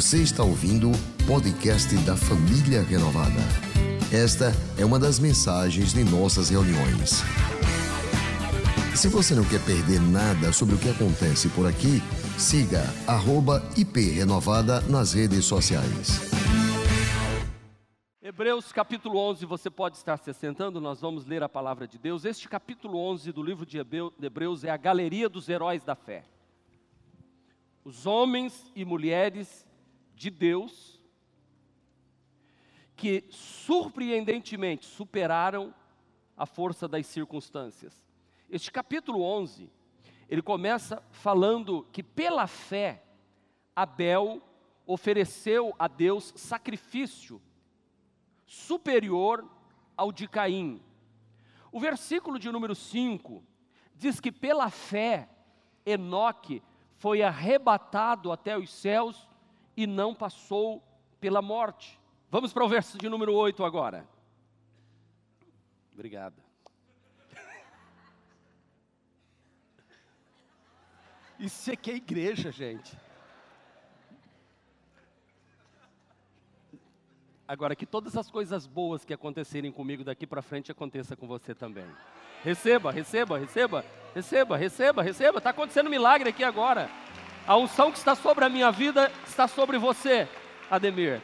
Você está ouvindo o podcast da Família Renovada. Esta é uma das mensagens de nossas reuniões. Se você não quer perder nada sobre o que acontece por aqui, siga @iprenovada nas redes sociais. Hebreus capítulo 11, você pode estar se sentando, nós vamos ler a palavra de Deus. Este capítulo 11 do livro de Hebreus é a galeria dos heróis da fé. Os homens e mulheres de Deus que surpreendentemente superaram a força das circunstâncias. Este capítulo 11, ele começa falando que pela fé Abel ofereceu a Deus sacrifício superior ao de Caim. O versículo de número 5 diz que pela fé Enoque foi arrebatado até os céus e não passou pela morte. Vamos para o verso de número 8 agora. Obrigado. Isso aqui é igreja, gente. Agora, que todas as coisas boas que acontecerem comigo daqui para frente aconteça com você também. Receba, receba, receba, receba, receba, receba. Está acontecendo milagre aqui agora. A unção que está sobre a minha vida está sobre você, Ademir.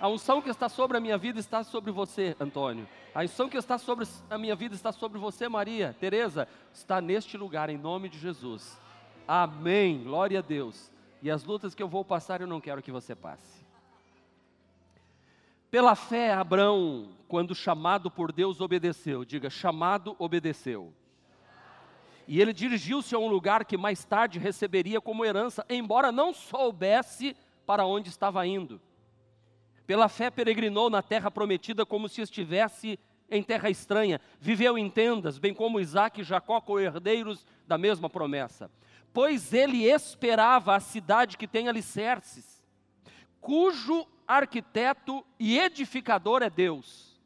A unção que está sobre a minha vida está sobre você, Antônio. A unção que está sobre a minha vida está sobre você, Maria. Teresa, está neste lugar, em nome de Jesus. Amém. Glória a Deus. E as lutas que eu vou passar, eu não quero que você passe. Pela fé, Abraão, quando chamado por Deus, obedeceu. Diga, chamado, obedeceu. E ele dirigiu-se a um lugar que mais tarde receberia como herança, embora não soubesse para onde estava indo. Pela fé, peregrinou na terra prometida como se estivesse em terra estranha. Viveu em tendas, bem como Isaac e Jacó, co-herdeiros da mesma promessa. Pois ele esperava a cidade que tem alicerces, cujo arquiteto e edificador é Deus.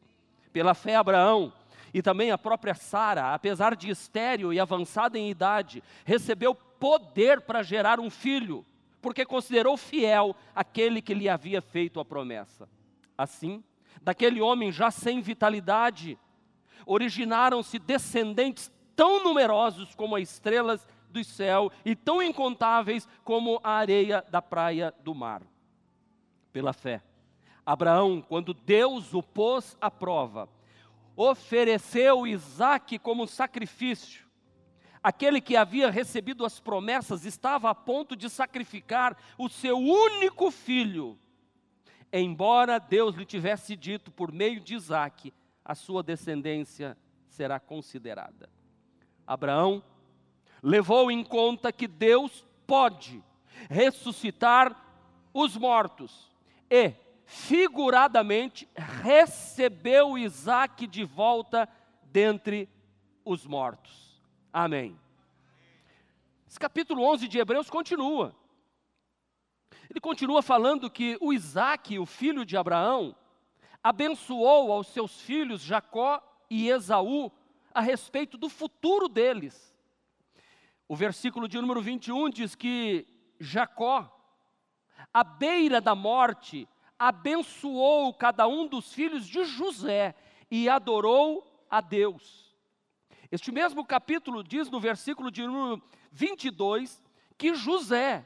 Pela fé, Abraão e também a própria Sara, apesar de estéril e avançada em idade, recebeu poder para gerar um filho, porque considerou fiel aquele que lhe havia feito a promessa. Assim, daquele homem já sem vitalidade, originaram-se descendentes tão numerosos como as estrelas do céu e tão incontáveis como a areia da praia do mar pela fé. Abraão, quando Deus o pôs à prova, ofereceu Isaque como sacrifício. Aquele que havia recebido as promessas estava a ponto de sacrificar o seu único filho, embora Deus lhe tivesse dito por meio de Isaque, a sua descendência será considerada. Abraão levou em conta que Deus pode ressuscitar os mortos e, figuradamente, recebeu Isaac de volta dentre os mortos. Amém. Esse capítulo 11 de Hebreus continua. Ele continua falando que o Isaac, o filho de Abraão, abençoou aos seus filhos Jacó e Esaú a respeito do futuro deles. O versículo de número 21 diz que Jacó à beira da morte, abençoou cada um dos filhos de José e adorou a Deus. Este mesmo capítulo diz no versículo de 22 que José,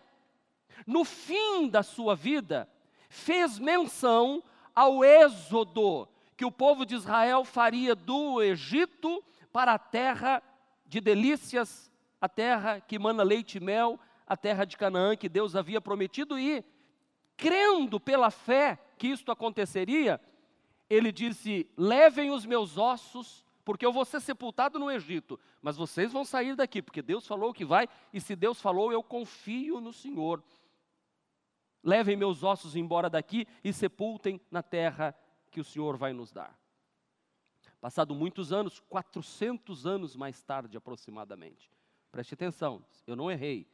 no fim da sua vida, fez menção ao êxodo que o povo de Israel faria do Egito para a terra de delícias, a terra que mana leite e mel, a terra de Canaã que Deus havia prometido e, crendo pela fé que isto aconteceria, ele disse: Levem os meus ossos, porque eu vou ser sepultado no Egito, mas vocês vão sair daqui, porque Deus falou que vai, e se Deus falou, eu confio no Senhor. Levem meus ossos embora daqui e sepultem na terra que o Senhor vai nos dar. Passado muitos anos, 400 anos mais tarde aproximadamente, preste atenção, eu não errei,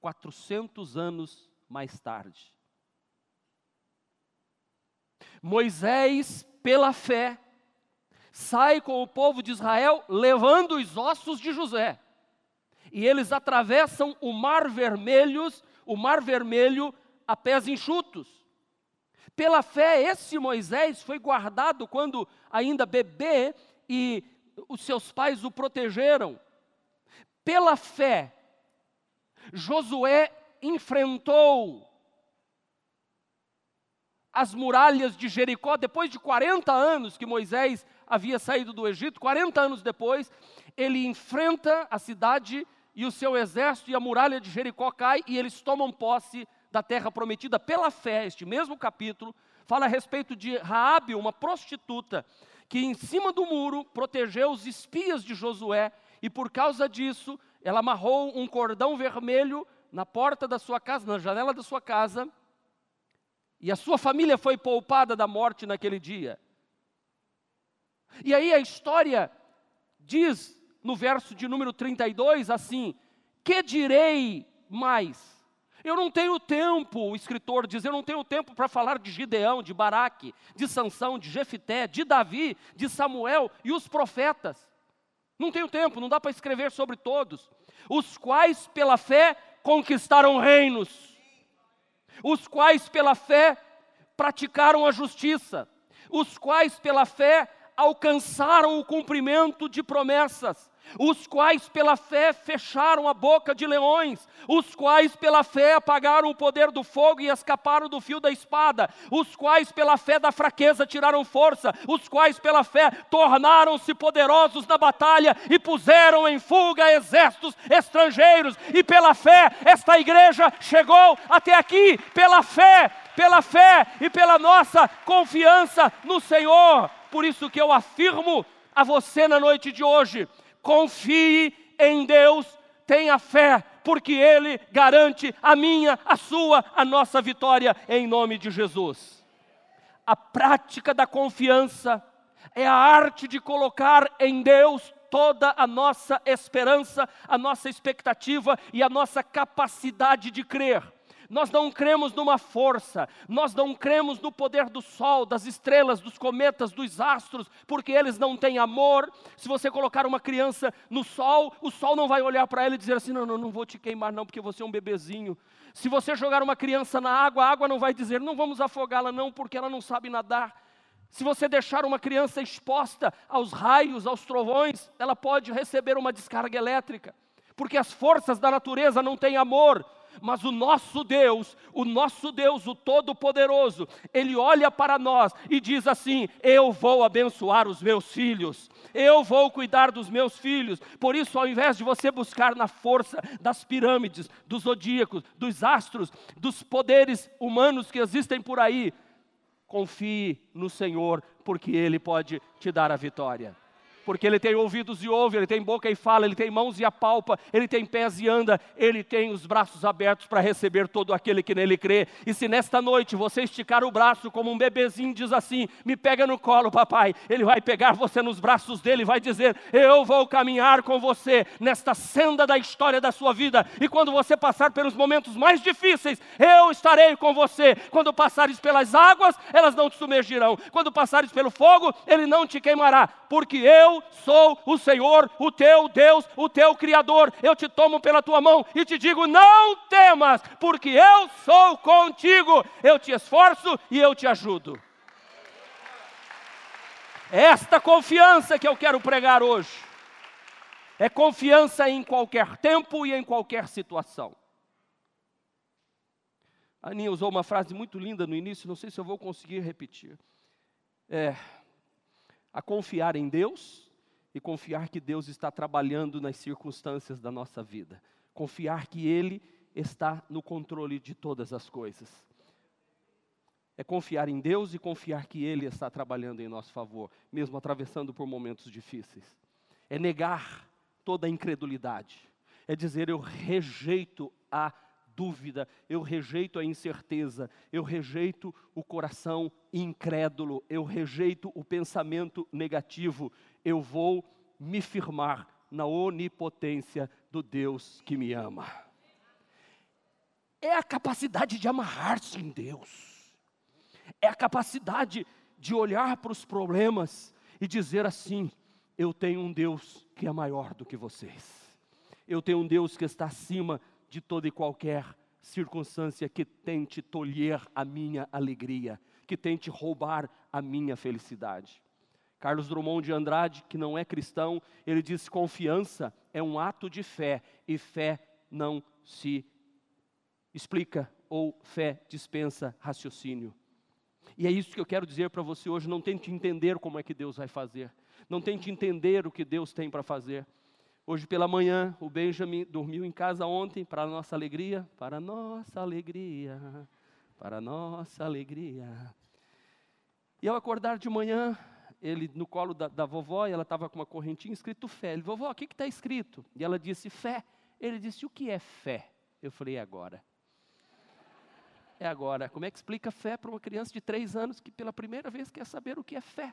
400 anos mais tarde. Moisés, pela fé, sai com o povo de Israel levando os ossos de José. E eles atravessam o Mar Vermelho, o Mar Vermelho a pés enxutos. Pela fé, esse Moisés foi guardado quando ainda bebê e os seus pais o protegeram. Pela fé, Josué enfrentou as muralhas de Jericó depois de 40 anos que Moisés havia saído do Egito, 40 anos depois, ele enfrenta a cidade e o seu exército e a muralha de Jericó cai e eles tomam posse da terra prometida pela fé. Este mesmo capítulo fala a respeito de Raabe, uma prostituta, que em cima do muro protegeu os espias de Josué e por causa disso ela amarrou um cordão vermelho na porta da sua casa, na janela da sua casa, e a sua família foi poupada da morte naquele dia. E aí a história diz no verso de número 32 assim: Que direi mais? Eu não tenho tempo, o escritor diz, eu não tenho tempo para falar de Gideão, de Baraque, de Sansão, de Jefité, de Davi, de Samuel e os profetas. Não tenho tempo, não dá para escrever sobre todos, os quais pela fé conquistaram reinos, os quais pela fé praticaram a justiça, os quais pela fé alcançaram o cumprimento de promessas, os quais pela fé fecharam a boca de leões, os quais pela fé apagaram o poder do fogo e escaparam do fio da espada, os quais pela fé da fraqueza tiraram força, os quais pela fé tornaram-se poderosos na batalha e puseram em fuga exércitos estrangeiros, e pela fé esta igreja chegou até aqui, pela fé, pela fé e pela nossa confiança no Senhor. Por isso que eu afirmo a você na noite de hoje, confie em Deus, tenha fé, porque Ele garante a minha, a sua, a nossa vitória em nome de Jesus. A prática da confiança é a arte de colocar em Deus toda a nossa esperança, a nossa expectativa e a nossa capacidade de crer. Nós não cremos numa força, nós não cremos no poder do sol, das estrelas, dos cometas, dos astros, porque eles não têm amor. Se você colocar uma criança no sol, o sol não vai olhar para ela e dizer assim: não, não, não vou te queimar, não, porque você é um bebezinho. Se você jogar uma criança na água, a água não vai dizer: não vamos afogá-la, não, porque ela não sabe nadar. Se você deixar uma criança exposta aos raios, aos trovões, ela pode receber uma descarga elétrica, porque as forças da natureza não têm amor, mas o nosso Deus, o nosso Deus, o Todo-Poderoso, Ele olha para nós e diz assim: Eu vou abençoar os meus filhos, eu vou cuidar dos meus filhos. Por isso, ao invés de você buscar na força das pirâmides, dos zodíacos, dos astros, dos poderes humanos que existem por aí, confie no Senhor, porque Ele pode te dar a vitória porque ele tem ouvidos e ouve, ele tem boca e fala, ele tem mãos e apalpa, ele tem pés e anda, ele tem os braços abertos para receber todo aquele que nele crê. E se nesta noite você esticar o braço como um bebezinho diz assim: "Me pega no colo, papai", ele vai pegar você nos braços dele e vai dizer: "Eu vou caminhar com você nesta senda da história da sua vida". E quando você passar pelos momentos mais difíceis, eu estarei com você. Quando passares pelas águas, elas não te submergirão. Quando passares pelo fogo, ele não te queimará, porque eu sou o Senhor, o teu Deus, o teu Criador. Eu te tomo pela tua mão e te digo: não temas, porque eu sou contigo. Eu te esforço e eu te ajudo. É esta confiança que eu quero pregar hoje. É confiança em qualquer tempo e em qualquer situação. A Aninha usou uma frase muito linda no início, não sei se eu vou conseguir repetir. É, a confiar em Deus e confiar que Deus está trabalhando nas circunstâncias da nossa vida. Confiar que Ele está no controle de todas as coisas. É confiar em Deus e confiar que Ele está trabalhando em nosso favor, mesmo atravessando por momentos difíceis. É negar toda a incredulidade. É dizer, eu rejeito a dúvida, eu rejeito a incerteza, eu rejeito o coração incrédulo, eu rejeito o pensamento negativo, eu vou me firmar na onipotência do Deus que me ama. É a capacidade de amarrar-se em Deus, é a capacidade de olhar para os problemas e dizer assim: eu tenho um Deus que é maior do que vocês, eu tenho um Deus que está acima de toda e qualquer circunstância que tente tolher a minha alegria, que tente roubar a minha felicidade. Carlos Drummond de Andrade, que não é cristão, ele diz: confiança é um ato de fé, e fé não se explica, ou fé dispensa raciocínio. E é isso que eu quero dizer para você hoje. Não tente entender como é que Deus vai fazer. Não tente entender o que Deus tem para fazer. Hoje pela manhã, o Benjamin dormiu em casa ontem, para nossa alegria, para nossa alegria, para nossa alegria. E ao acordar de manhã, ele no colo da, da vovó, ela estava com uma correntinha escrito fé. Ele, vovó, o que está escrito? E ela disse, fé. Ele disse, o que é fé? Eu falei, é agora. É agora. Como é que explica fé para uma criança de três anos que pela primeira vez quer saber o que é fé?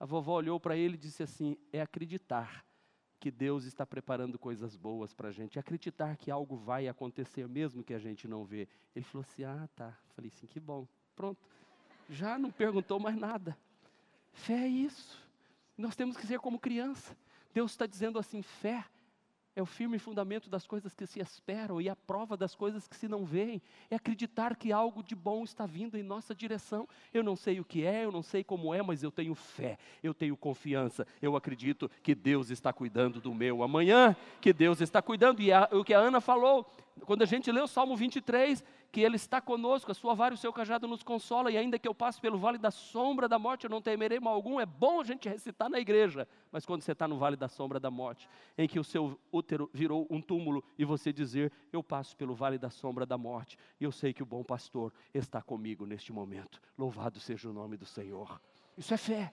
A vovó olhou para ele e disse assim: é acreditar que Deus está preparando coisas boas para a gente, é acreditar que algo vai acontecer mesmo que a gente não vê. Ele falou assim: ah, tá. Falei assim: que bom. Pronto. Já não perguntou mais nada. Fé é isso. Nós temos que ser como criança. Deus está dizendo assim: fé é o firme fundamento das coisas que se esperam e a prova das coisas que se não veem. É acreditar que algo de bom está vindo em nossa direção. Eu não sei o que é, eu não sei como é, mas eu tenho fé, eu tenho confiança. Eu acredito que Deus está cuidando do meu amanhã, que Deus está cuidando. E a, o que a Ana falou, quando a gente lê o Salmo 23, que Ele está conosco, a sua vara e o seu cajado nos consola, e ainda que eu passe pelo vale da sombra da morte, eu não temerei mal algum. É bom a gente recitar na igreja, mas quando você está no vale da sombra da morte, em que o seu útero virou um túmulo, e você dizer, eu passo pelo vale da sombra da morte, e eu sei que o bom pastor está comigo neste momento. Louvado seja o nome do Senhor. Isso é fé.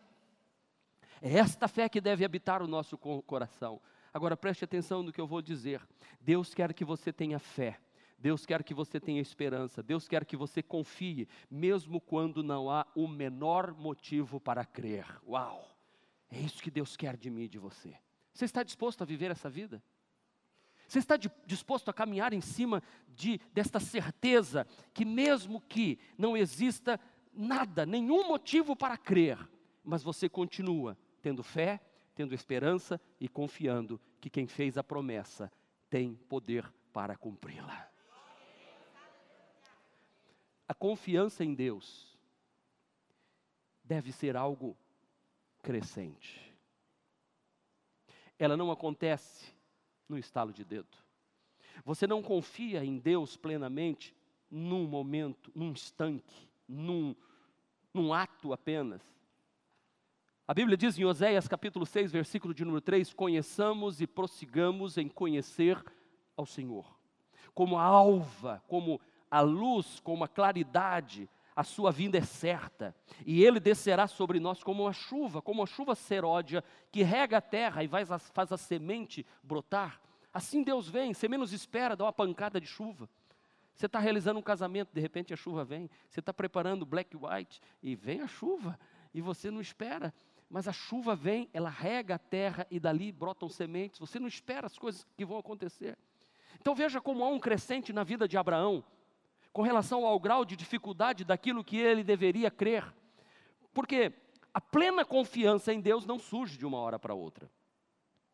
É esta fé que deve habitar o nosso coração. Agora preste atenção no que eu vou dizer. Deus quer que você tenha fé. Deus quer que você tenha esperança. Deus quer que você confie, mesmo quando não há o menor motivo para crer. Uau! É isso que Deus quer de mim e de você. Você está disposto a viver essa vida? Você está disposto a caminhar em cima de desta certeza que mesmo que não exista nada, nenhum motivo para crer, mas você continua tendo fé, tendo esperança e confiando que quem fez a promessa tem poder para cumpri-la. A confiança em Deus deve ser algo crescente. Ela não acontece no estalo de dedo. Você não confia em Deus plenamente num momento, num instante, num, num ato apenas. A Bíblia diz em Oséias capítulo 6, versículo de número 3: Conheçamos e prossigamos em conhecer ao Senhor. Como a alva, como a luz, como a claridade, a sua vinda é certa, e ele descerá sobre nós como uma chuva, como uma chuva seródia, que rega a terra e faz a, faz a semente brotar. Assim Deus vem, você menos espera, dá uma pancada de chuva. Você está realizando um casamento, de repente a chuva vem. Você está preparando black white e vem a chuva, e você não espera mas a chuva vem, ela rega a terra e dali brotam sementes. Você não espera as coisas que vão acontecer. Então veja como há um crescente na vida de Abraão, com relação ao grau de dificuldade daquilo que ele deveria crer. Porque a plena confiança em Deus não surge de uma hora para outra.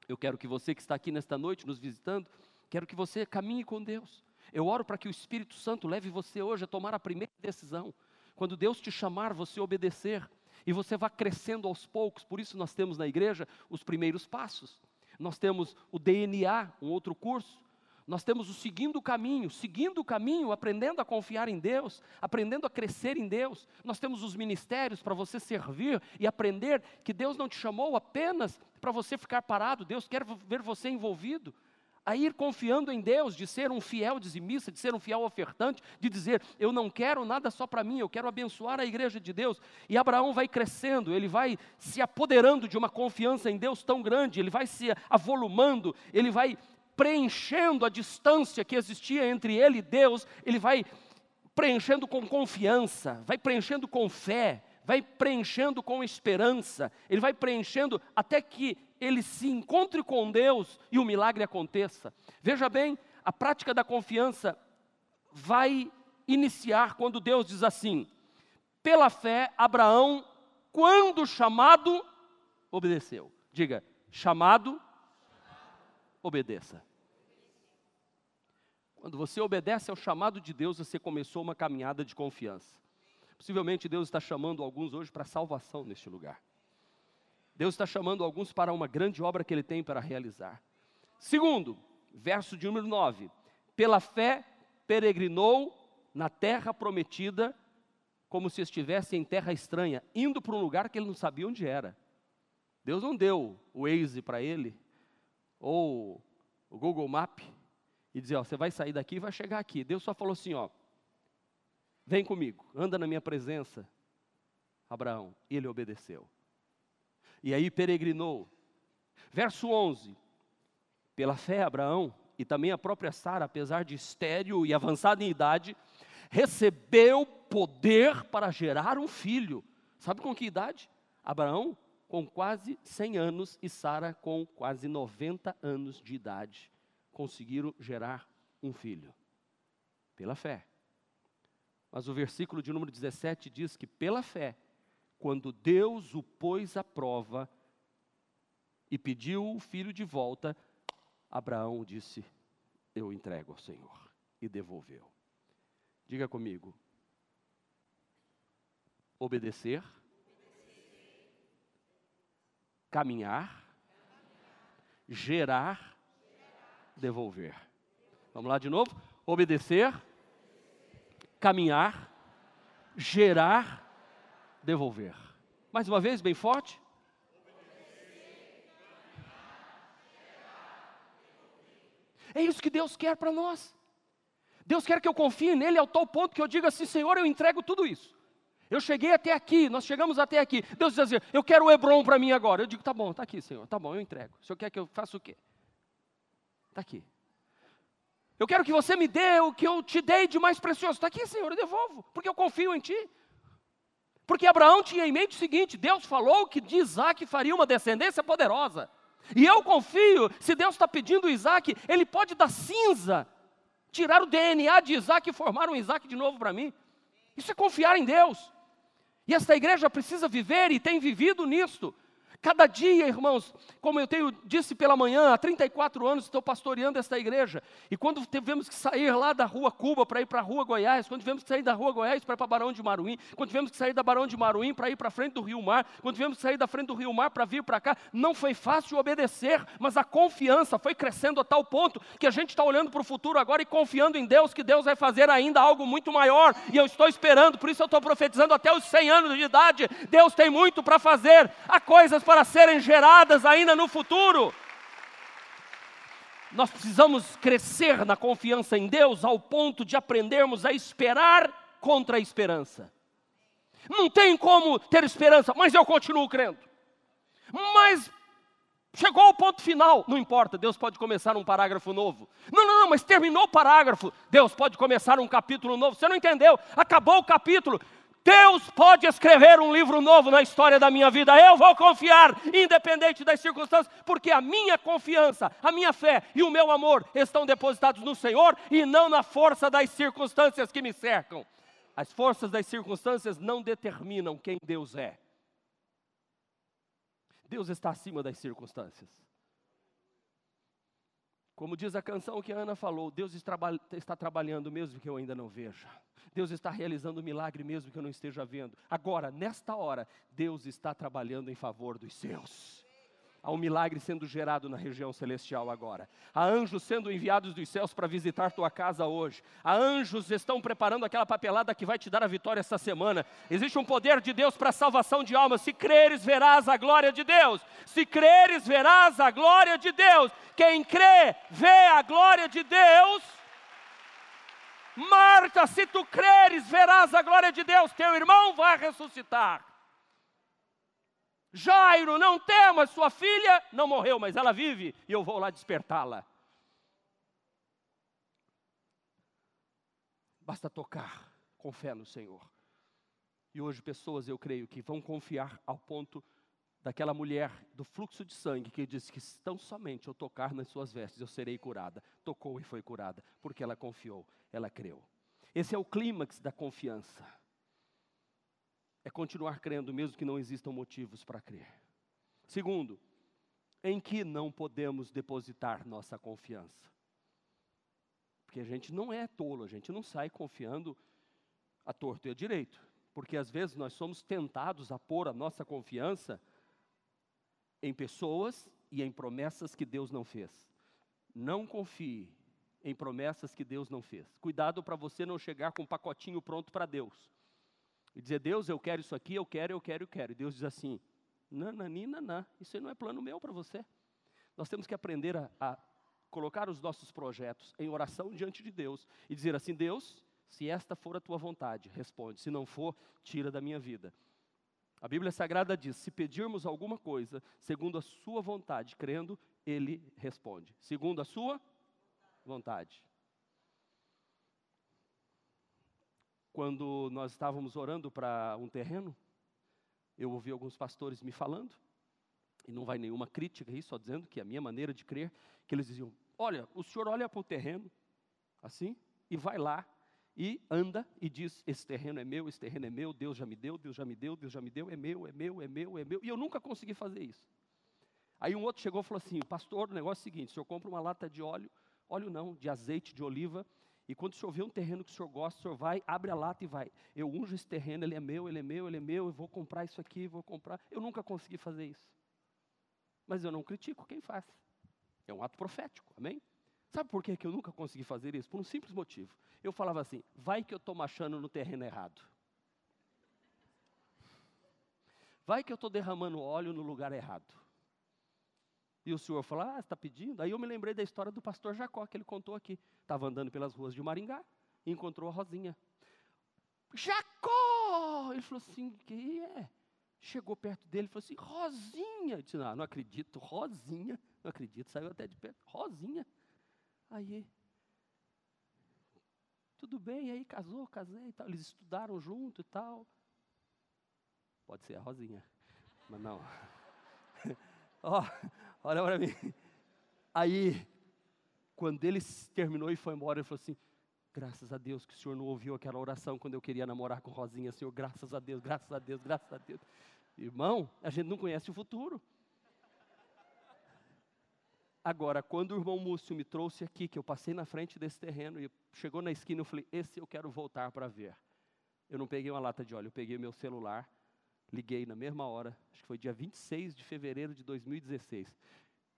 Eu quero que você que está aqui nesta noite nos visitando, quero que você caminhe com Deus. Eu oro para que o Espírito Santo leve você hoje a tomar a primeira decisão. Quando Deus te chamar, você obedecer e você vai crescendo aos poucos. Por isso nós temos na igreja os primeiros passos. Nós temos o DNA, um outro curso. Nós temos o seguindo o caminho, seguindo o caminho, aprendendo a confiar em Deus, aprendendo a crescer em Deus. Nós temos os ministérios para você servir e aprender que Deus não te chamou apenas para você ficar parado, Deus quer ver você envolvido a ir confiando em Deus, de ser um fiel dizimista, de ser um fiel ofertante, de dizer: eu não quero nada só para mim, eu quero abençoar a igreja de Deus. E Abraão vai crescendo, ele vai se apoderando de uma confiança em Deus tão grande, ele vai se avolumando, ele vai preenchendo a distância que existia entre ele e Deus, ele vai preenchendo com confiança, vai preenchendo com fé, vai preenchendo com esperança, ele vai preenchendo até que ele se encontre com Deus e o milagre aconteça. Veja bem, a prática da confiança vai iniciar quando Deus diz assim: pela fé, Abraão, quando chamado, obedeceu. Diga, chamado, obedeça. Quando você obedece ao chamado de Deus, você começou uma caminhada de confiança. Possivelmente Deus está chamando alguns hoje para salvação neste lugar. Deus está chamando alguns para uma grande obra que Ele tem para realizar. Segundo, verso de número 9: Pela fé peregrinou na terra prometida, como se estivesse em terra estranha, indo para um lugar que ele não sabia onde era. Deus não deu o Waze para ele, ou o Google Map, e dizer, ó, você vai sair daqui e vai chegar aqui. Deus só falou assim, ó, vem comigo, anda na minha presença, Abraão. E ele obedeceu. E aí peregrinou. Verso 11, pela fé, Abraão e também a própria Sara, apesar de estéril e avançada em idade, recebeu poder para gerar um filho. Sabe com que idade? Abraão com quase 100 anos e Sara com quase 90 anos de idade conseguiram gerar um filho. Pela fé. Mas o versículo de número 17 diz que pela fé, quando Deus o pôs à prova e pediu o filho de volta, Abraão disse: Eu entrego ao Senhor. E devolveu. Diga comigo: obedecer, caminhar, gerar, devolver. Vamos lá de novo? Obedecer, caminhar, gerar, devolver. Mais uma vez, bem forte. É isso que Deus quer para nós. Deus quer que eu confie nele ao tal ponto que eu diga assim: Senhor, eu entrego tudo isso. Eu cheguei até aqui, nós chegamos até aqui. Deus diz assim: Eu quero o Hebron para mim agora. Eu digo: Tá bom, tá aqui, Senhor, tá bom, eu entrego. O Senhor quer que eu faça o quê? Está aqui. Eu quero que você me dê o que eu te dei de mais precioso. Está aqui, Senhor, eu devolvo, porque eu confio em Ti. Porque Abraão tinha em mente o seguinte: Deus falou que de Isaac faria uma descendência poderosa. E eu confio, se Deus está pedindo Isaac, Ele pode dar cinza, tirar o DNA de Isaac e formar um Isaac de novo para mim. Isso é confiar em Deus. E esta igreja precisa viver e tem vivido nisto. Cada dia, irmãos, como eu tenho disse pela manhã, há 34 anos estou pastoreando esta igreja. E quando tivemos que sair lá da rua Cuba para ir para a rua Goiás, quando tivemos que sair da rua Goiás para ir para Barão de Maruim, quando tivemos que sair da Barão de Maruim para ir para frente do Rio Mar, quando tivemos que sair da frente do Rio Mar para vir para cá, não foi fácil obedecer, mas a confiança foi crescendo a tal ponto que a gente está olhando para o futuro agora e confiando em Deus, que Deus vai fazer ainda algo muito maior. E eu estou esperando, por isso eu estou profetizando até os 100 anos de idade. Deus tem muito para fazer, há coisas para para serem geradas ainda no futuro. Nós precisamos crescer na confiança em Deus ao ponto de aprendermos a esperar contra a esperança. Não tem como ter esperança, mas eu continuo crendo. Mas chegou ao ponto final, não importa, Deus pode começar um parágrafo novo. Não, não, não, mas terminou o parágrafo, Deus pode começar um capítulo novo. Você não entendeu? Acabou o capítulo, Deus pode escrever um livro novo na história da minha vida. Eu vou confiar, independente das circunstâncias, porque a minha confiança, a minha fé e o meu amor estão depositados no Senhor e não na força das circunstâncias que me cercam. As forças das circunstâncias não determinam quem Deus é. Deus está acima das circunstâncias. Como diz a canção que a Ana falou, Deus está trabalhando mesmo que eu ainda não veja. Deus está realizando um milagre mesmo que eu não esteja vendo. Agora, nesta hora, Deus está trabalhando em favor dos seus. Há um milagre sendo gerado na região celestial agora. Há anjos sendo enviados dos céus para visitar tua casa hoje. Há anjos estão preparando aquela papelada que vai te dar a vitória essa semana. Existe um poder de Deus para a salvação de almas. Se creres, verás a glória de Deus. Se creres, verás a glória de Deus. Quem crê, vê a glória de Deus. Marta, se tu creres, verás a glória de Deus, teu irmão vai ressuscitar. Jairo, não temas, sua filha não morreu, mas ela vive e eu vou lá despertá-la. Basta tocar com fé no Senhor. E hoje pessoas, eu creio, que vão confiar ao ponto daquela mulher do fluxo de sangue que disse que tão somente eu tocar nas suas vestes eu serei curada. Tocou e foi curada, porque ela confiou ela creu. Esse é o clímax da confiança. É continuar crendo, mesmo que não existam motivos para crer. Segundo, em que não podemos depositar nossa confiança? porque a gente não é tolo, a gente não sai confiando a torto e a direito. Porque às vezes nós somos tentados a pôr a nossa confiança em pessoas e em promessas que Deus não fez. Não confie em promessas que Deus não fez. Cuidado para você não chegar com um pacotinho pronto para Deus. E dizer, Deus, eu quero isso aqui, eu quero, eu quero, eu quero. E Deus diz assim, nananina, não, isso aí não é plano meu para você. Nós temos que aprender a, a colocar os nossos projetos em oração diante de Deus e dizer assim: Deus, se esta for a tua vontade, responde. Se não for, tira da minha vida. A Bíblia Sagrada diz: se pedirmos alguma coisa segundo a sua vontade, crendo, ele responde. Segundo a sua vontade. Quando nós estávamos orando para um terreno, eu ouvi alguns pastores me falando, e não vai nenhuma crítica aí, só dizendo que a minha maneira de crer, que eles diziam: olha, o senhor olha para o terreno, assim, e vai lá, e anda e diz: esse terreno é meu, esse terreno é meu, Deus já me deu, Deus já me deu, Deus já me deu, é meu, é meu, é meu, é meu. E eu nunca consegui fazer isso. Aí um outro chegou e falou assim: pastor, o negócio é o seguinte: o senhor compra uma lata de óleo, óleo não, de azeite de oliva, e quando o senhor vê um terreno que o senhor gosta, o senhor vai, abre a lata e vai. Eu unjo esse terreno, ele é meu, ele é meu, ele é meu, eu vou comprar isso aqui, vou comprar. Eu nunca consegui fazer isso. Mas eu não critico quem faz. É um ato profético, amém? Sabe por que eu nunca consegui fazer isso? Por um simples motivo. Eu falava assim: vai que eu estou machando no terreno errado. Vai que eu estou derramando óleo no lugar errado. E o senhor falou: Ah, está pedindo? Aí eu me lembrei da história do pastor Jacó, que ele contou aqui. Estava andando pelas ruas de Maringá e encontrou a Rosinha. Jacó! Ele falou assim: que é? Chegou perto dele e falou assim: Rosinha. Eu disse: Não, não acredito, Rosinha. Não acredito, saiu até de perto. Rosinha. Aí, tudo bem, aí casou, casei e tal. Eles estudaram junto e tal. Pode ser a Rosinha, mas não. Ó, olha para mim. Aí, quando ele terminou e foi embora, ele falou assim: Graças a Deus que o senhor não ouviu aquela oração quando eu queria namorar com Rosinha, Senhor. Graças a Deus, graças a Deus, graças a Deus. Irmão, a gente não conhece o futuro. Agora, quando o irmão Múcio me trouxe aqui, que eu passei na frente desse terreno e chegou na esquina, eu falei: Esse eu quero voltar para ver. Eu não peguei uma lata de óleo, eu peguei meu celular, liguei na mesma hora, acho que foi dia 26 de fevereiro de 2016.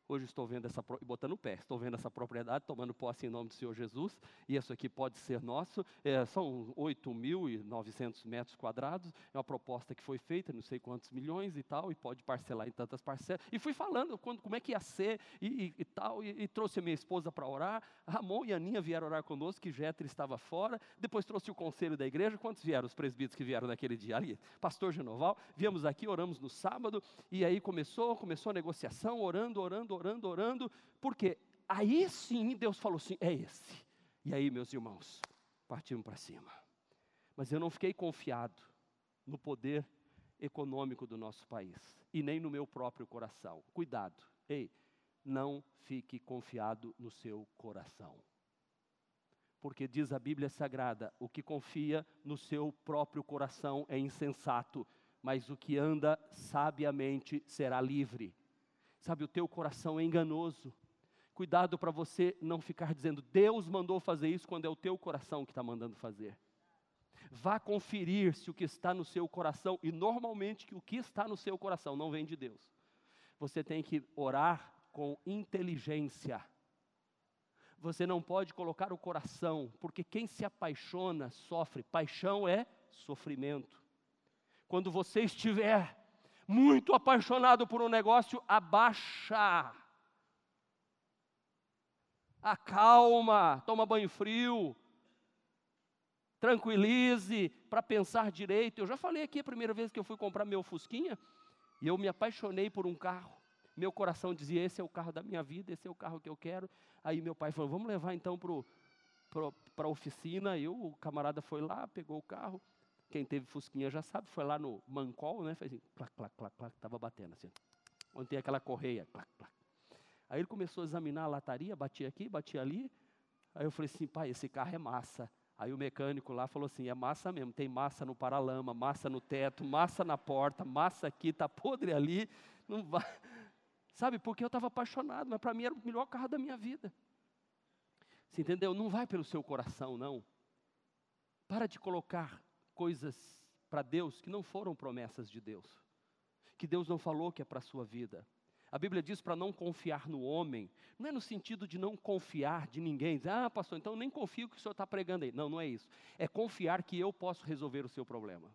Hoje estou vendo essa, botando o pé, estou vendo essa propriedade, tomando posse em nome do Senhor Jesus, e isso aqui pode ser nosso. É, são 8.900 metros quadrados, é uma proposta que foi feita, não sei quantos milhões e tal, e pode parcelar em tantas parcelas. E fui falando quando, como é que ia ser e, e, e tal, e, e, trouxe a minha esposa para orar. Ramon e Aninha vieram orar conosco, que Jéter estava fora. Depois trouxe o conselho da igreja. Quantos vieram? Os presbíteros que vieram naquele dia ali. Pastor Genoval, viemos aqui, oramos no sábado, e aí começou, começou a negociação, orando, orando, orando, orando, porque aí sim Deus falou assim: é esse. E aí, meus irmãos, partimos para cima. Mas eu não fiquei confiado no poder econômico do nosso país e nem no meu próprio coração. Cuidado, ei, não fique confiado no seu coração. Porque diz a Bíblia Sagrada: o que confia no seu próprio coração é insensato, mas o que anda sabiamente será livre. Sabe, o teu coração é enganoso. Cuidado para você não ficar dizendo, Deus mandou fazer isso, quando é o teu coração que está mandando fazer. Vá conferir se o que está no seu coração, e normalmente que o que está no seu coração não vem de Deus. Você tem que orar com inteligência. Você não pode colocar o coração, porque quem se apaixona sofre. Paixão é sofrimento. Quando você estiver muito apaixonado por um negócio, abaixa. Acalma, toma banho frio, tranquilize para pensar direito. Eu já falei aqui a primeira vez que eu fui comprar meu Fusquinha, e eu me apaixonei por um carro. Meu coração dizia: esse é o carro da minha vida, esse é o carro que eu quero. Aí meu pai falou: vamos levar então para a oficina. Eu, o camarada foi lá, pegou o carro. Quem teve Fusquinha já sabe, foi lá no Mancol, né? Fez assim, clac, clac, clac, clac, estava batendo assim. Onde tem aquela correia, clac, clac. Aí ele começou a examinar a lataria, batia aqui, batia ali. Aí eu falei assim, pai, esse carro é massa. Aí o mecânico lá falou assim, é massa mesmo, tem massa no paralama, massa no teto, massa na porta, massa aqui, tá podre ali, não vai. Sabe, porque eu estava apaixonado, mas para mim era o melhor carro da minha vida. Você entendeu? Não vai pelo seu coração, não. Para de colocar coisas para Deus que não foram promessas de Deus, que Deus não falou que é para a sua vida. A Bíblia diz para não confiar no homem, não é no sentido de não confiar de ninguém, dizer, ah, pastor, então nem confio que o senhor está pregando aí. Não, não é isso. É confiar que eu posso resolver o seu problema.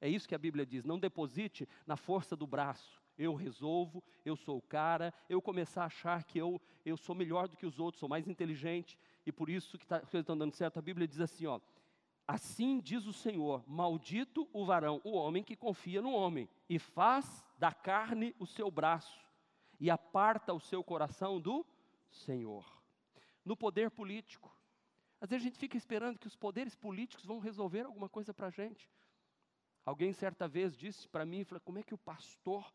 É isso que a Bíblia diz. Não deposite na força do braço. Eu resolvo, eu sou o cara, eu começar a achar que eu, eu sou melhor do que os outros, sou mais inteligente, e por isso que tá, as coisas estão dando certo. A Bíblia diz assim: ó, Assim diz o Senhor: Maldito o varão, o homem que confia no homem, e faz da carne o seu braço, e aparta o seu coração do Senhor. No poder político, às vezes a gente fica esperando que os poderes políticos vão resolver alguma coisa para a gente. Alguém certa vez disse para mim, falou, como é que o pastor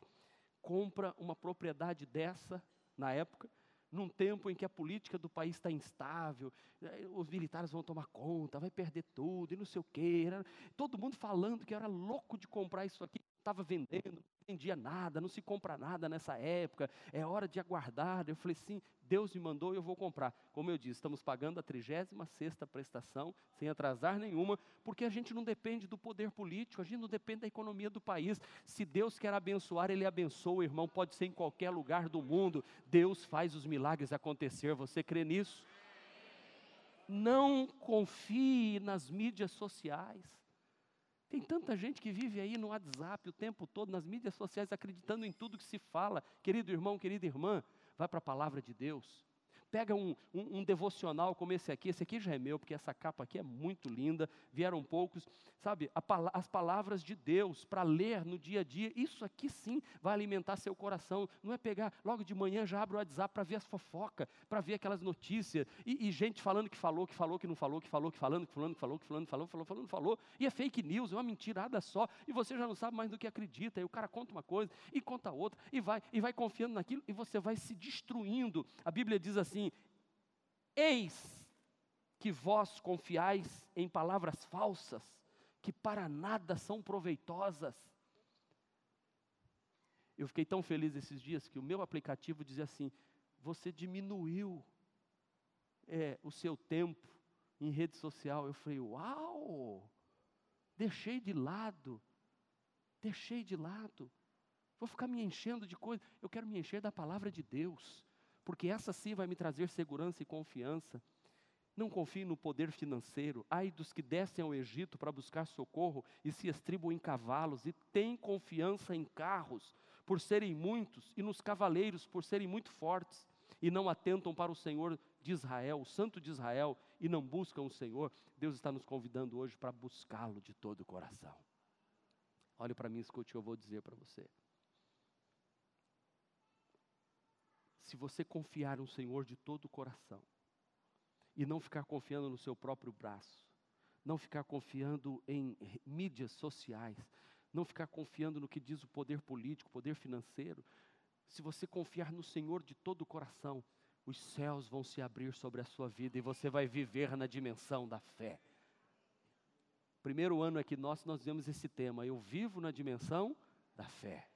compra uma propriedade dessa, na época, num tempo em que a política do país está instável, eh, os militares vão tomar conta, vai perder tudo, e não sei o quê. Todo mundo falando que era louco de comprar isso aqui, estava vendendo, não vendia nada, não se compra nada nessa época, é hora de aguardar. Eu falei, sim, Deus me mandou e eu vou comprar. Como eu disse, estamos pagando a 36 prestação, sem atrasar nenhuma, porque a gente não depende do poder político, a gente não depende da economia do país. Se Deus quer abençoar, Ele abençoa, irmão, pode ser em qualquer lugar do mundo. Deus faz os milagres acontecer. Você crê nisso? Não confie nas mídias sociais. Tem tanta gente que vive aí no WhatsApp o tempo todo, nas mídias sociais, acreditando em tudo que se fala. Querido irmão, querida irmã, vai para a palavra de Deus. Pega um, um, um, devocional como esse aqui, esse aqui já é meu, porque essa capa aqui é muito linda, vieram poucos, sabe, a, as palavras de Deus para ler no dia a dia, isso aqui sim vai alimentar seu coração, não é pegar, logo de manhã já abre o WhatsApp para ver as fofocas, para ver aquelas notícias, e, e, gente falando que falou, que falou, que não falou, que falou, que falando, que falando, que falou, que falando, falou, falou, falando, falou, e é fake news, é uma mentirada só, e você já não sabe mais do que acredita, e o cara conta uma coisa, e conta outra, e vai, e vai confiando naquilo, e você vai se destruindo, a Bíblia diz assim: Eis que vós confiais em palavras falsas, que para nada são proveitosas. Eu fiquei tão feliz esses dias que o meu aplicativo dizia assim: você diminuiu é, o seu tempo em rede social. Eu falei: uau! Deixei de lado, deixei de lado. Vou ficar me enchendo de coisas. Eu quero me encher da palavra de Deus porque essa sim vai me trazer segurança e confiança. Não confie no poder financeiro. Ai dos que descem ao Egito para buscar socorro e se estribam em cavalos, e têm confiança em carros, por serem muitos, e nos cavaleiros, por serem muito fortes, e não atentam para o Senhor de Israel, o Santo de Israel, e não buscam o Senhor. Deus está nos convidando hoje para buscá-lo de todo o coração. Olhe para mim, escute eu vou dizer para você. Se você confiar no Senhor de todo o coração, e não ficar confiando no seu próprio braço, não ficar confiando em mídias sociais, não ficar confiando no que diz o poder político, o poder financeiro, se você confiar no Senhor de todo o coração, os céus vão se abrir sobre a sua vida e você vai viver na dimensão da fé. Primeiro ano aqui nós nós vemos esse tema, eu vivo na dimensão da fé.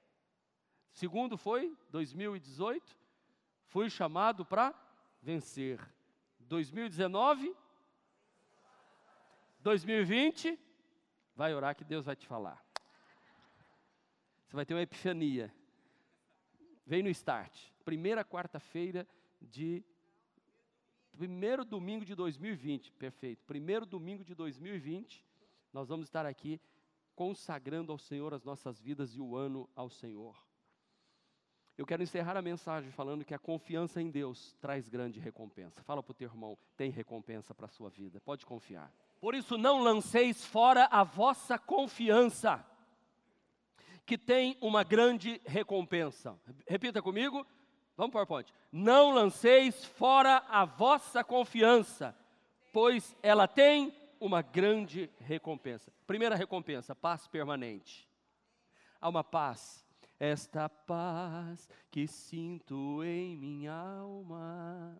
Segundo foi 2018, Fui chamado para vencer. 2019, 2020, vai orar que Deus vai te falar. Você vai ter uma epifania. Vem no start. Primeira quarta-feira de. Primeiro domingo de 2020, perfeito. Primeiro domingo de 2020, nós vamos estar aqui consagrando ao Senhor as nossas vidas e o ano ao Senhor. Eu quero encerrar a mensagem falando que a confiança em Deus traz grande recompensa. Fala para o teu irmão, tem recompensa para a sua vida, pode confiar. Por isso não lanceis fora a vossa confiança, que tem uma grande recompensa. Repita comigo, vamos para o PowerPoint. Não lanceis fora a vossa confiança, pois ela tem uma grande recompensa. Primeira recompensa, paz permanente. Há uma paz esta paz que sinto em minha alma.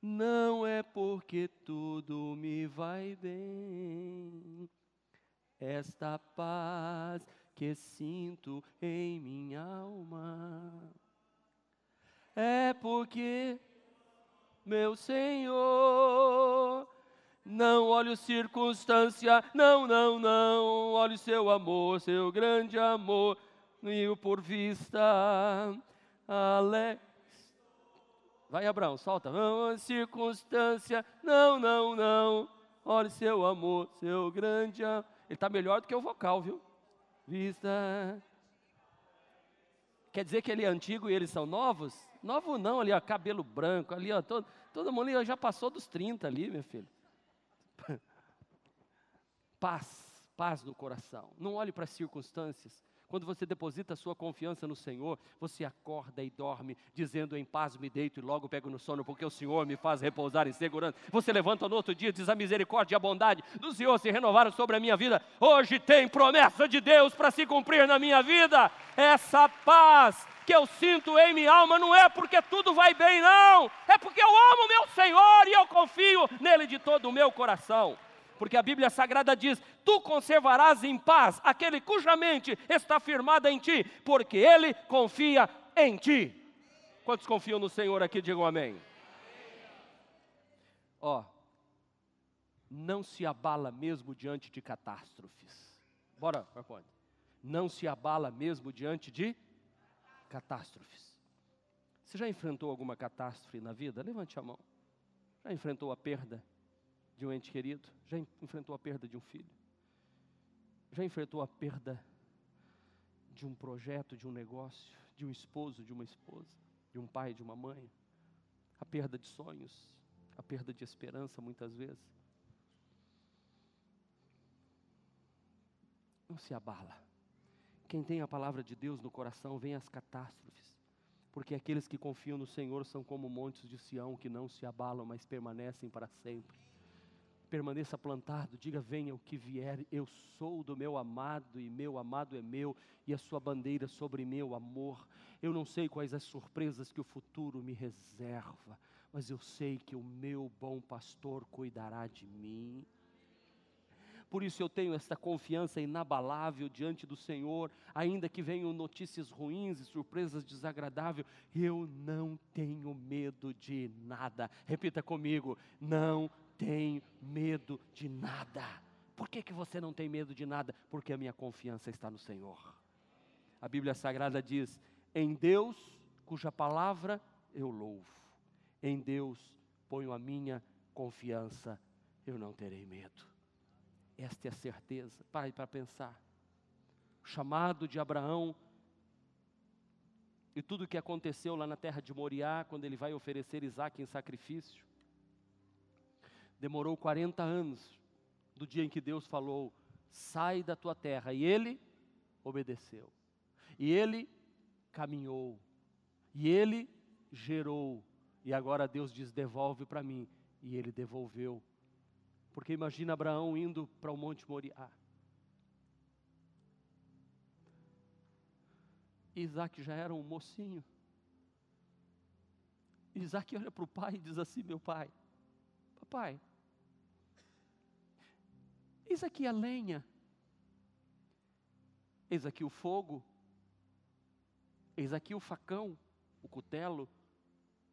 Não é porque tudo me vai bem. Esta paz que sinto em minha alma. É porque meu Senhor. Não olhe circunstância, não, não, não. Olhe seu amor, seu grande amor, e o por vista. Alex. Vai, Abraão, solta. Não, circunstância, não, não, não. Olhe seu amor, seu grande amor. Ele está melhor do que o vocal, viu? Vista. Quer dizer que ele é antigo e eles são novos? Novo não, ali, ó, cabelo branco, ali, ó, todo, todo mundo ali, já passou dos 30 ali, meu filho. Paz, paz no coração. Não olhe para as circunstâncias. Quando você deposita a sua confiança no Senhor, você acorda e dorme, dizendo em paz me deito e logo pego no sono, porque o Senhor me faz repousar em segurança. Você levanta no outro dia, diz a misericórdia e a bondade do Senhor se renovaram sobre a minha vida. Hoje tem promessa de Deus para se cumprir na minha vida. Essa paz que eu sinto em minha alma não é porque tudo vai bem, não. É porque eu amo meu Senhor e eu confio nele de todo o meu coração porque a Bíblia Sagrada diz: Tu conservarás em paz aquele cuja mente está firmada em ti, porque ele confia em ti. Quantos confiam no Senhor aqui? Digam amém. Ó, não se abala mesmo diante de catástrofes. Bora, Marconi. Não se abala mesmo diante de catástrofes. Você já enfrentou alguma catástrofe na vida? Levante a mão. Já enfrentou a perda? De um ente querido? Já enfrentou a perda de um filho? Já enfrentou a perda de um projeto, de um negócio, de um esposo, de uma esposa, de um pai, de uma mãe? A perda de sonhos, a perda de esperança muitas vezes. Não se abala. Quem tem a palavra de Deus no coração, vem as catástrofes. Porque aqueles que confiam no Senhor são como montes de Sião que não se abalam, mas permanecem para sempre permaneça plantado, diga: venha o que vier, eu sou do meu amado e meu amado é meu, e a sua bandeira sobre meu amor. Eu não sei quais as surpresas que o futuro me reserva, mas eu sei que o meu bom pastor cuidará de mim. Por isso eu tenho esta confiança inabalável diante do Senhor, ainda que venham notícias ruins e surpresas desagradáveis, eu não tenho medo de nada. Repita comigo: não tenho medo de nada. Por que, que você não tem medo de nada? Porque a minha confiança está no Senhor. A Bíblia Sagrada diz: em Deus, cuja palavra eu louvo, em Deus ponho a minha confiança, eu não terei medo. Esta é a certeza. Pare para pensar. O chamado de Abraão e tudo o que aconteceu lá na terra de Moriá, quando ele vai oferecer Isaac em sacrifício. Demorou 40 anos do dia em que Deus falou: sai da tua terra. E ele obedeceu. E ele caminhou. E ele gerou. E agora Deus diz: devolve para mim. E ele devolveu. Porque imagina Abraão indo para o Monte Moriá. Isaac já era um mocinho. Isaac olha para o pai e diz assim: Meu pai, papai, Eis aqui a lenha, eis aqui o fogo, eis aqui o facão, o cutelo,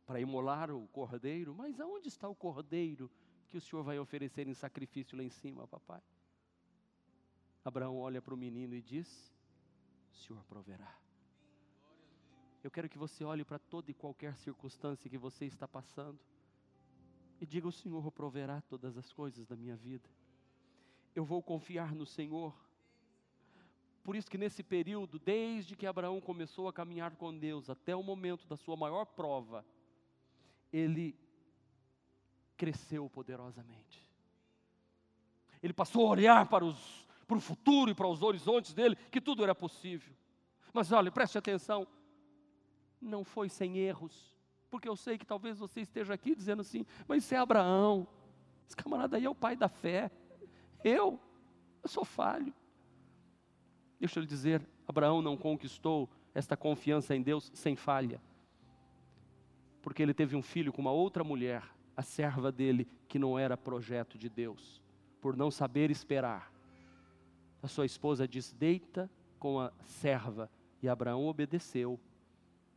para imolar o cordeiro. Mas aonde está o cordeiro que o Senhor vai oferecer em sacrifício lá em cima, papai? Abraão olha para o menino e diz: O Senhor proverá. Eu quero que você olhe para toda e qualquer circunstância que você está passando e diga: O Senhor proverá todas as coisas da minha vida eu vou confiar no Senhor. Por isso que nesse período, desde que Abraão começou a caminhar com Deus até o momento da sua maior prova, ele cresceu poderosamente. Ele passou a olhar para, os, para o futuro e para os horizontes dele, que tudo era possível. Mas olha, preste atenção, não foi sem erros, porque eu sei que talvez você esteja aqui dizendo assim, mas isso é Abraão, esse camarada aí é o pai da fé. Eu, eu sou falho. Deixa eu lhe dizer, Abraão não conquistou esta confiança em Deus sem falha. Porque ele teve um filho com uma outra mulher, a serva dele, que não era projeto de Deus, por não saber esperar. A sua esposa diz: Deita com a serva, e Abraão obedeceu.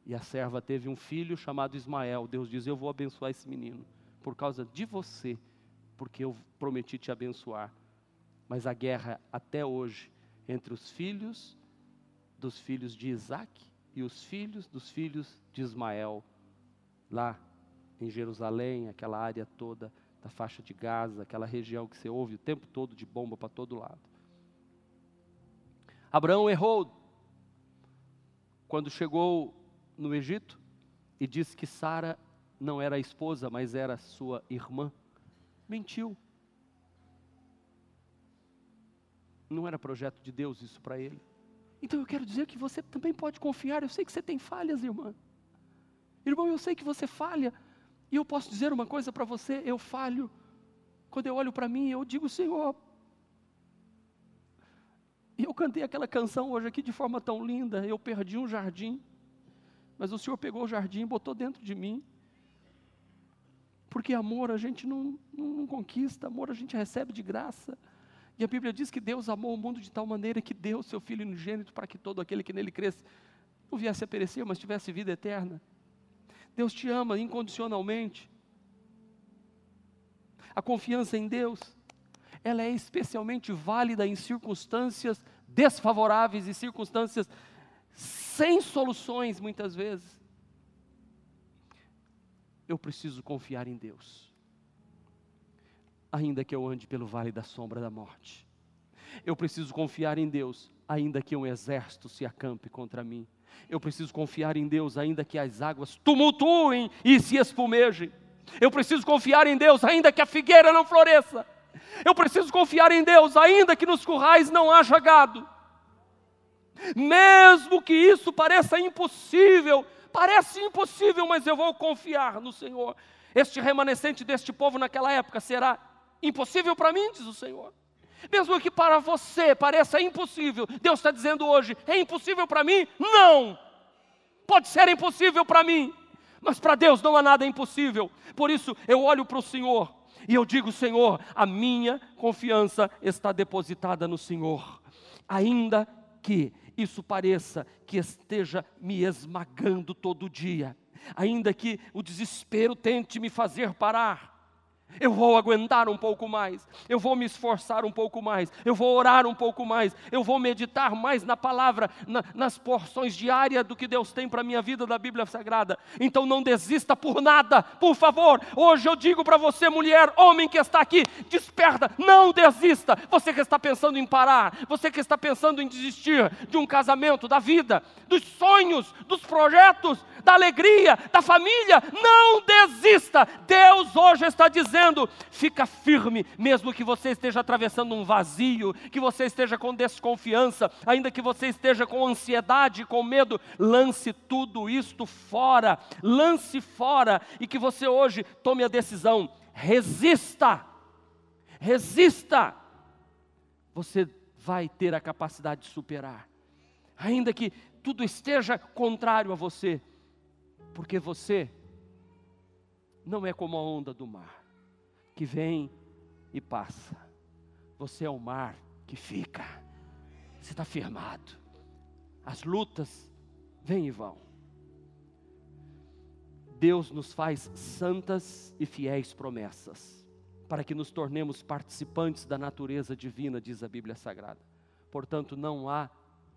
E a serva teve um filho chamado Ismael. Deus diz: Eu vou abençoar esse menino por causa de você, porque eu prometi te abençoar. Mas a guerra até hoje entre os filhos dos filhos de Isaac e os filhos dos filhos de Ismael, lá em Jerusalém, aquela área toda da faixa de Gaza, aquela região que você ouve o tempo todo de bomba para todo lado. Abraão errou quando chegou no Egito e disse que Sara não era a esposa, mas era sua irmã. Mentiu. Não era projeto de Deus isso para ele. Então eu quero dizer que você também pode confiar. Eu sei que você tem falhas, irmã. Irmão, eu sei que você falha. E eu posso dizer uma coisa para você: eu falho. Quando eu olho para mim, eu digo, Senhor. Eu cantei aquela canção hoje aqui de forma tão linda. Eu perdi um jardim, mas o Senhor pegou o jardim e botou dentro de mim. Porque amor a gente não, não, não conquista, amor a gente recebe de graça. E a Bíblia diz que Deus amou o mundo de tal maneira que deu o seu Filho unigênito para que todo aquele que nele cresce não viesse a perecer, mas tivesse vida eterna. Deus te ama incondicionalmente. A confiança em Deus, ela é especialmente válida em circunstâncias desfavoráveis e circunstâncias sem soluções, muitas vezes. Eu preciso confiar em Deus ainda que eu ande pelo vale da sombra da morte. Eu preciso confiar em Deus, ainda que um exército se acampe contra mim. Eu preciso confiar em Deus, ainda que as águas tumultuem e se espumejem. Eu preciso confiar em Deus, ainda que a figueira não floresça. Eu preciso confiar em Deus, ainda que nos currais não haja gado. Mesmo que isso pareça impossível, parece impossível, mas eu vou confiar no Senhor. Este remanescente deste povo naquela época será Impossível para mim, diz o Senhor. Mesmo que para você pareça impossível, Deus está dizendo hoje: é impossível para mim? Não! Pode ser impossível para mim, mas para Deus não há nada impossível. Por isso eu olho para o Senhor e eu digo: Senhor, a minha confiança está depositada no Senhor, ainda que isso pareça que esteja me esmagando todo dia, ainda que o desespero tente me fazer parar eu vou aguentar um pouco mais, eu vou me esforçar um pouco mais, eu vou orar um pouco mais, eu vou meditar mais na palavra, na, nas porções diárias do que Deus tem para a minha vida da Bíblia Sagrada. Então não desista por nada, por favor. Hoje eu digo para você, mulher, homem que está aqui, desperta, não desista. Você que está pensando em parar, você que está pensando em desistir de um casamento, da vida, dos sonhos, dos projetos, da alegria, da família, não desista. Deus hoje está dizendo: fica firme, mesmo que você esteja atravessando um vazio, que você esteja com desconfiança, ainda que você esteja com ansiedade, com medo, lance tudo isto fora, lance fora e que você hoje tome a decisão, resista, resista. Você vai ter a capacidade de superar, ainda que tudo esteja contrário a você, porque você não é como a onda do mar, que vem e passa. Você é o mar que fica. Você está firmado. As lutas vêm e vão. Deus nos faz santas e fiéis promessas, para que nos tornemos participantes da natureza divina, diz a Bíblia Sagrada. Portanto, não há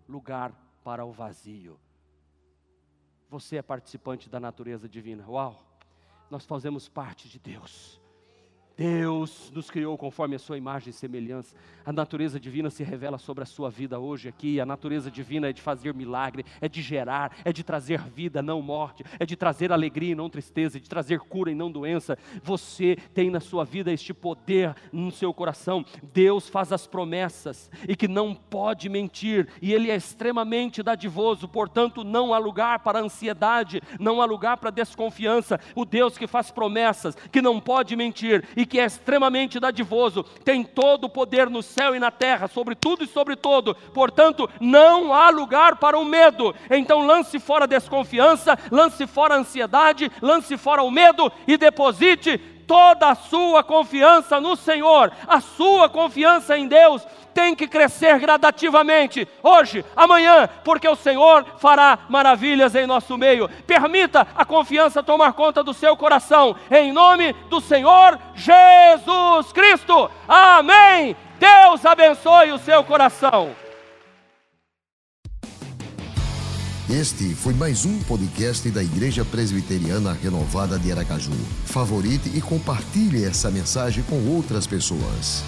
lugar para o vazio. Você é participante da natureza divina. Uau! Nós fazemos parte de Deus. Deus nos criou conforme a sua imagem e semelhança. A natureza divina se revela sobre a sua vida hoje aqui. A natureza divina é de fazer milagre, é de gerar, é de trazer vida, não morte, é de trazer alegria e não tristeza, é de trazer cura e não doença. Você tem na sua vida este poder no seu coração. Deus faz as promessas e que não pode mentir, e Ele é extremamente dadivoso, portanto, não há lugar para ansiedade, não há lugar para desconfiança. O Deus que faz promessas, que não pode mentir e que é extremamente dadivoso, tem todo o poder no céu e na terra, sobre tudo e sobre todo, portanto, não há lugar para o medo. Então, lance fora a desconfiança, lance fora a ansiedade, lance fora o medo e deposite toda a sua confiança no Senhor, a sua confiança em Deus tem que crescer gradativamente, hoje, amanhã, porque o Senhor fará maravilhas em nosso meio. Permita a confiança tomar conta do seu coração, em nome do Senhor Jesus Cristo. Amém. Deus abençoe o seu coração. Este foi mais um podcast da Igreja Presbiteriana Renovada de Aracaju. Favorite e compartilhe essa mensagem com outras pessoas.